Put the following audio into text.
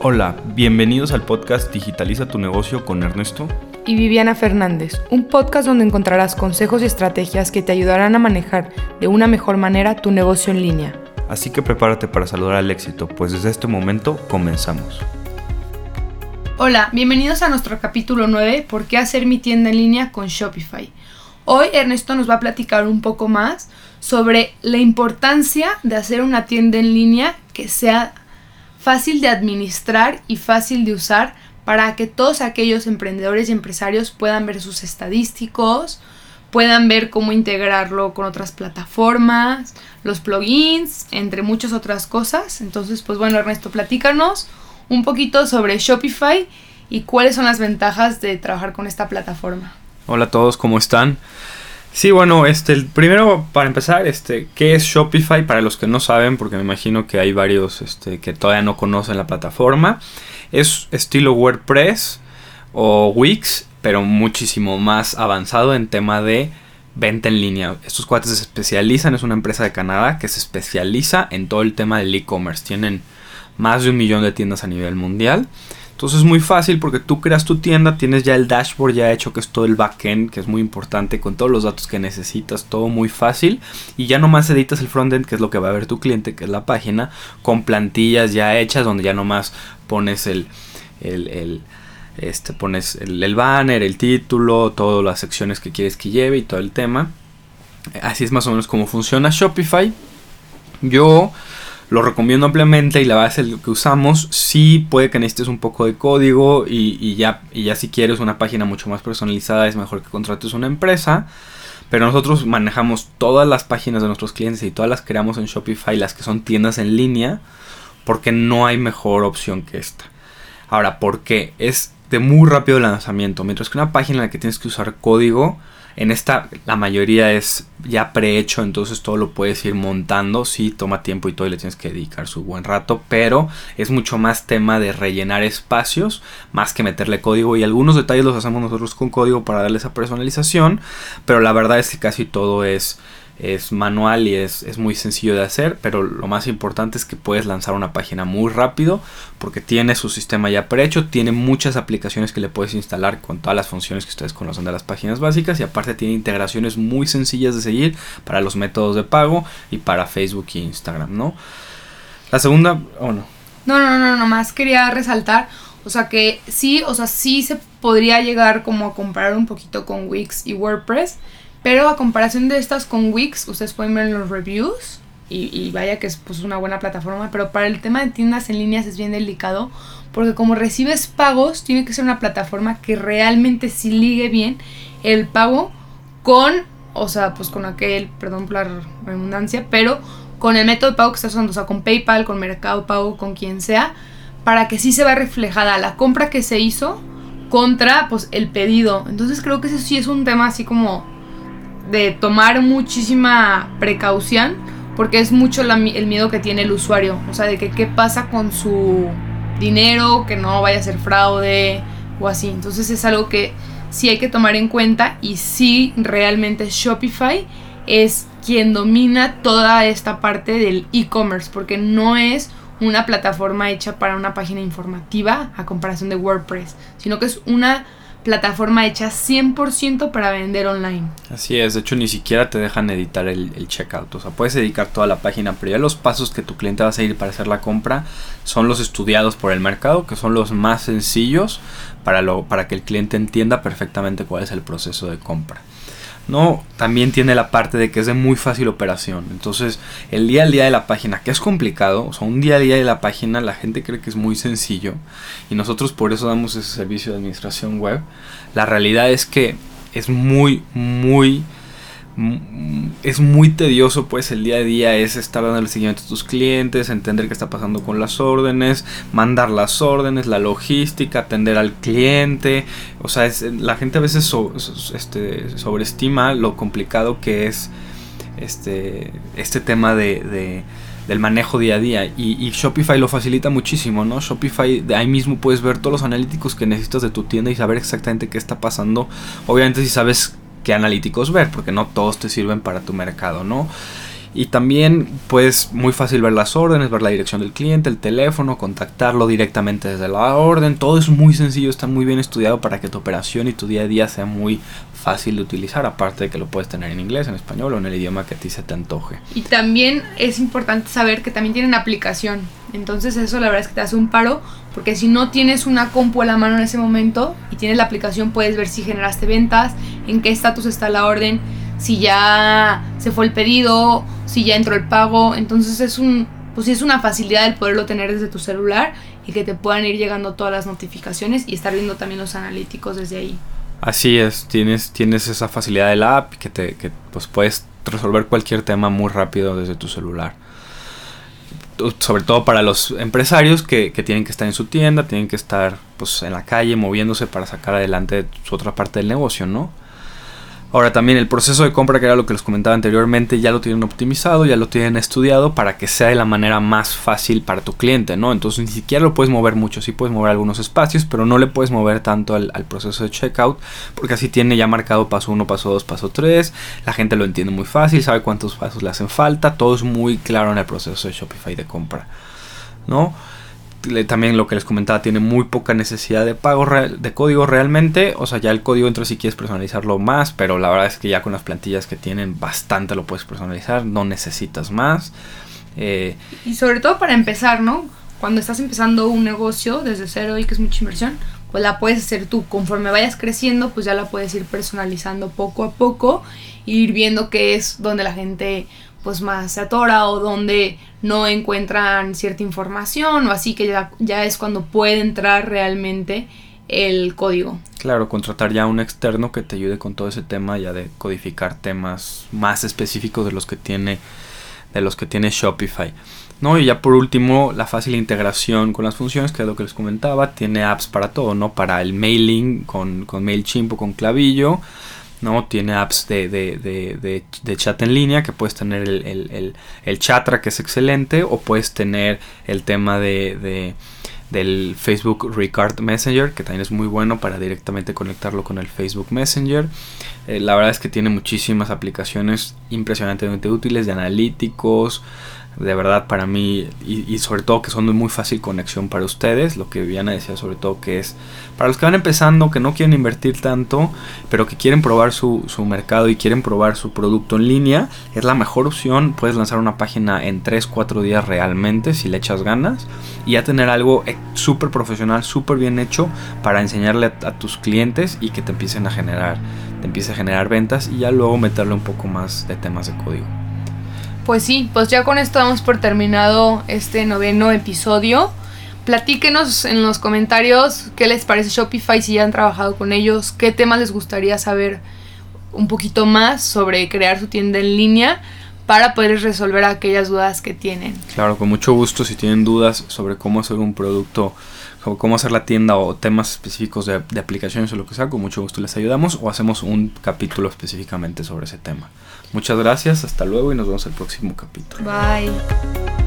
Hola, bienvenidos al podcast Digitaliza tu negocio con Ernesto y Viviana Fernández, un podcast donde encontrarás consejos y estrategias que te ayudarán a manejar de una mejor manera tu negocio en línea. Así que prepárate para saludar al éxito, pues desde este momento comenzamos. Hola, bienvenidos a nuestro capítulo 9, ¿por qué hacer mi tienda en línea con Shopify? Hoy Ernesto nos va a platicar un poco más sobre la importancia de hacer una tienda en línea que sea fácil de administrar y fácil de usar para que todos aquellos emprendedores y empresarios puedan ver sus estadísticos, puedan ver cómo integrarlo con otras plataformas, los plugins, entre muchas otras cosas. Entonces, pues bueno, Ernesto, platícanos un poquito sobre Shopify y cuáles son las ventajas de trabajar con esta plataforma. Hola a todos, ¿cómo están? Sí, bueno, este, primero para empezar, este, ¿qué es Shopify? Para los que no saben, porque me imagino que hay varios este, que todavía no conocen la plataforma. Es estilo WordPress o Wix, pero muchísimo más avanzado en tema de venta en línea. Estos cuates se especializan, es una empresa de Canadá que se especializa en todo el tema del e-commerce. Tienen más de un millón de tiendas a nivel mundial. Entonces es muy fácil porque tú creas tu tienda, tienes ya el dashboard ya hecho, que es todo el backend, que es muy importante, con todos los datos que necesitas, todo muy fácil. Y ya nomás editas el frontend, que es lo que va a ver tu cliente, que es la página, con plantillas ya hechas, donde ya nomás pones el, el, este, pones el, el banner, el título, todas las secciones que quieres que lleve y todo el tema. Así es más o menos como funciona Shopify. Yo lo recomiendo ampliamente y la base es lo que usamos. Sí puede que necesites un poco de código y, ya, y ya si quieres una página mucho más personalizada es mejor que contrates una empresa. Pero nosotros manejamos todas las páginas de nuestros clientes y todas las creamos en Shopify, las que son tiendas en línea, porque no hay mejor opción que esta. Ahora, ¿por qué? Es de muy rápido lanzamiento. Mientras que una página en la que tienes que usar código, en esta la mayoría es ya prehecho, entonces todo lo puedes ir montando. Sí, toma tiempo y todo y le tienes que dedicar su buen rato, pero es mucho más tema de rellenar espacios más que meterle código y algunos detalles los hacemos nosotros con código para darle esa personalización, pero la verdad es que casi todo es es manual y es, es, muy sencillo de hacer, pero lo más importante es que puedes lanzar una página muy rápido porque tiene su sistema ya prehecho, tiene muchas aplicaciones que le puedes instalar con todas las funciones que ustedes conocen de las páginas básicas y aparte tiene integraciones muy sencillas de seguir para los métodos de pago y para Facebook e Instagram, ¿no? La segunda, o no. No, no, no, nomás quería resaltar, o sea que sí, o sea, sí se podría llegar como a comparar un poquito con Wix y WordPress, pero a comparación de estas con Wix, ustedes pueden ver los reviews. Y, vaya que es pues, una buena plataforma. Pero para el tema de tiendas en líneas es bien delicado. Porque como recibes pagos, tiene que ser una plataforma que realmente sí ligue bien el pago con, o sea, pues con aquel, perdón por la redundancia, pero con el método de pago que estás usando, o sea, con PayPal, con Mercado Pago, con quien sea, para que sí se vea reflejada la compra que se hizo contra, pues, el pedido. Entonces creo que eso sí es un tema así como de tomar muchísima precaución porque es mucho el miedo que tiene el usuario, o sea, de que qué pasa con su dinero, que no vaya a ser fraude o así. Entonces es algo que sí hay que tomar en cuenta y sí realmente Shopify es quien domina toda esta parte del e-commerce porque no es una plataforma hecha para una página informativa a comparación de WordPress, sino que es una plataforma hecha 100% para vender online. Así es, de hecho ni siquiera te dejan editar el, checkout, o sea, puedes dedicar toda la página, pero ya los pasos que tu cliente va a seguir para hacer la compra son los estudiados por el mercado, que son los más sencillos para, lo, para que el cliente entienda perfectamente cuál es el proceso de compra. No, también tiene la parte de que es de muy fácil operación. Entonces, el día al día de la página, que es complicado, o sea, un día al día de la página, la gente cree que es muy sencillo. Y nosotros por eso damos ese servicio de administración web. La realidad es que es muy, muy es muy tedioso pues el día a día es estar dando el seguimiento a tus clientes, entender qué está pasando con las órdenes, mandar las órdenes, la logística, atender al cliente, o sea, la gente a veces este, sobreestima lo complicado que es este, este tema de, del manejo día a día y, y, Shopify lo facilita muchísimo, ¿no? Shopify de ahí mismo puedes ver todos los analíticos que necesitas de tu tienda y saber exactamente qué está pasando. Obviamente si sabes qué analíticos ver, porque no todos te sirven para tu mercado, ¿no? Y también puedes muy fácil ver las órdenes, ver la dirección del cliente, el teléfono, contactarlo directamente desde la orden. Todo es muy sencillo, está muy bien estudiado para que tu operación y tu día a día sea muy fácil de utilizar, aparte de que lo puedes tener en inglés, en español o en el idioma que a ti se te antoje. Y también es importante saber que también tienen aplicación. Entonces eso la verdad es que te hace un paro, porque si no tienes una compu a la mano en ese momento y tienes la aplicación, puedes ver si generaste ventas, en qué estatus está la orden, si ya se fue el pedido, si ya entró el pago. Entonces es un, pues es una facilidad el poderlo tener desde tu celular y que te puedan ir llegando todas las notificaciones y estar viendo también los analíticos desde ahí. Así es, tienes, tienes esa facilidad de la app que te que, pues puedes resolver cualquier tema muy rápido desde tu celular. Sobre todo para los empresarios que, que, tienen que estar en su tienda, tienen que estar pues, en la calle moviéndose para sacar adelante su otra parte del negocio, ¿no? Ahora también el proceso de compra, que era lo que les comentaba anteriormente, ya lo tienen optimizado, ya lo tienen estudiado para que sea de la manera más fácil para tu cliente, ¿no? Entonces ni siquiera lo puedes mover mucho, sí puedes mover algunos espacios, pero no le puedes mover tanto al, proceso de checkout, porque así tiene ya marcado paso 1, paso 2, paso 3, la gente lo entiende muy fácil, sabe cuántos pasos le hacen falta, todo es muy claro en el proceso de Shopify de compra, ¿no? También lo que les comentaba, tiene muy poca necesidad de pago de código realmente. O sea, ya el código entra si quieres personalizarlo más, pero la verdad es que ya con las plantillas que tienen bastante lo puedes personalizar, no necesitas más. Eh, y sobre todo para empezar, ¿no? Cuando estás empezando un negocio desde cero y que es mucha inversión, pues la puedes hacer tú. Conforme vayas creciendo, pues ya la puedes ir personalizando poco a poco, e ir viendo qué es donde la gente pues más se atora o donde no encuentran cierta información o así que ya, ya es cuando puede entrar realmente el código. Claro, contratar ya un externo que te ayude con todo ese tema ya de codificar temas más específicos de los que tiene de los que tiene Shopify. ¿no? Y ya por último, la fácil integración con las funciones, que es lo que les comentaba, tiene apps para todo, ¿no? Para el mailing con, con MailChimp o con Clavillo, ¿no? Tiene apps de, de, de, chat en línea que puedes tener el, el, el, Chatra que es excelente o puedes tener el tema de, del Facebook Recard Messenger que también es muy bueno para directamente conectarlo con el Facebook Messenger. Eh, la verdad es que tiene muchísimas aplicaciones impresionantemente útiles de analíticos, de verdad para mí y, sobre todo que son de muy fácil conexión para ustedes lo que Viviana decía sobre todo que es para los que van empezando que no quieren invertir tanto pero que quieren probar su, su mercado y quieren probar su producto en línea es la mejor opción. Puedes lanzar una página en 3-4 días realmente si le echas ganas y ya tener algo eh, súper profesional súper bien hecho para enseñarle a tus clientes y que te empiecen a generar te empiece a generar ventas y ya luego meterle un poco más de temas de código pues sí, pues ya con esto damos por terminado este noveno episodio. Platíquenos en los comentarios qué les parece Shopify, si ya han trabajado con ellos, qué temas les gustaría saber un poquito más sobre crear su tienda en línea para poder resolver aquellas dudas que tienen. Claro, con mucho gusto si tienen dudas sobre cómo hacer un producto cómo hacer la tienda o temas específicos de, de, aplicaciones o lo que sea, con mucho gusto les ayudamos o hacemos un capítulo específicamente sobre ese tema. Muchas gracias, hasta luego y nos vemos el próximo capítulo. Bye.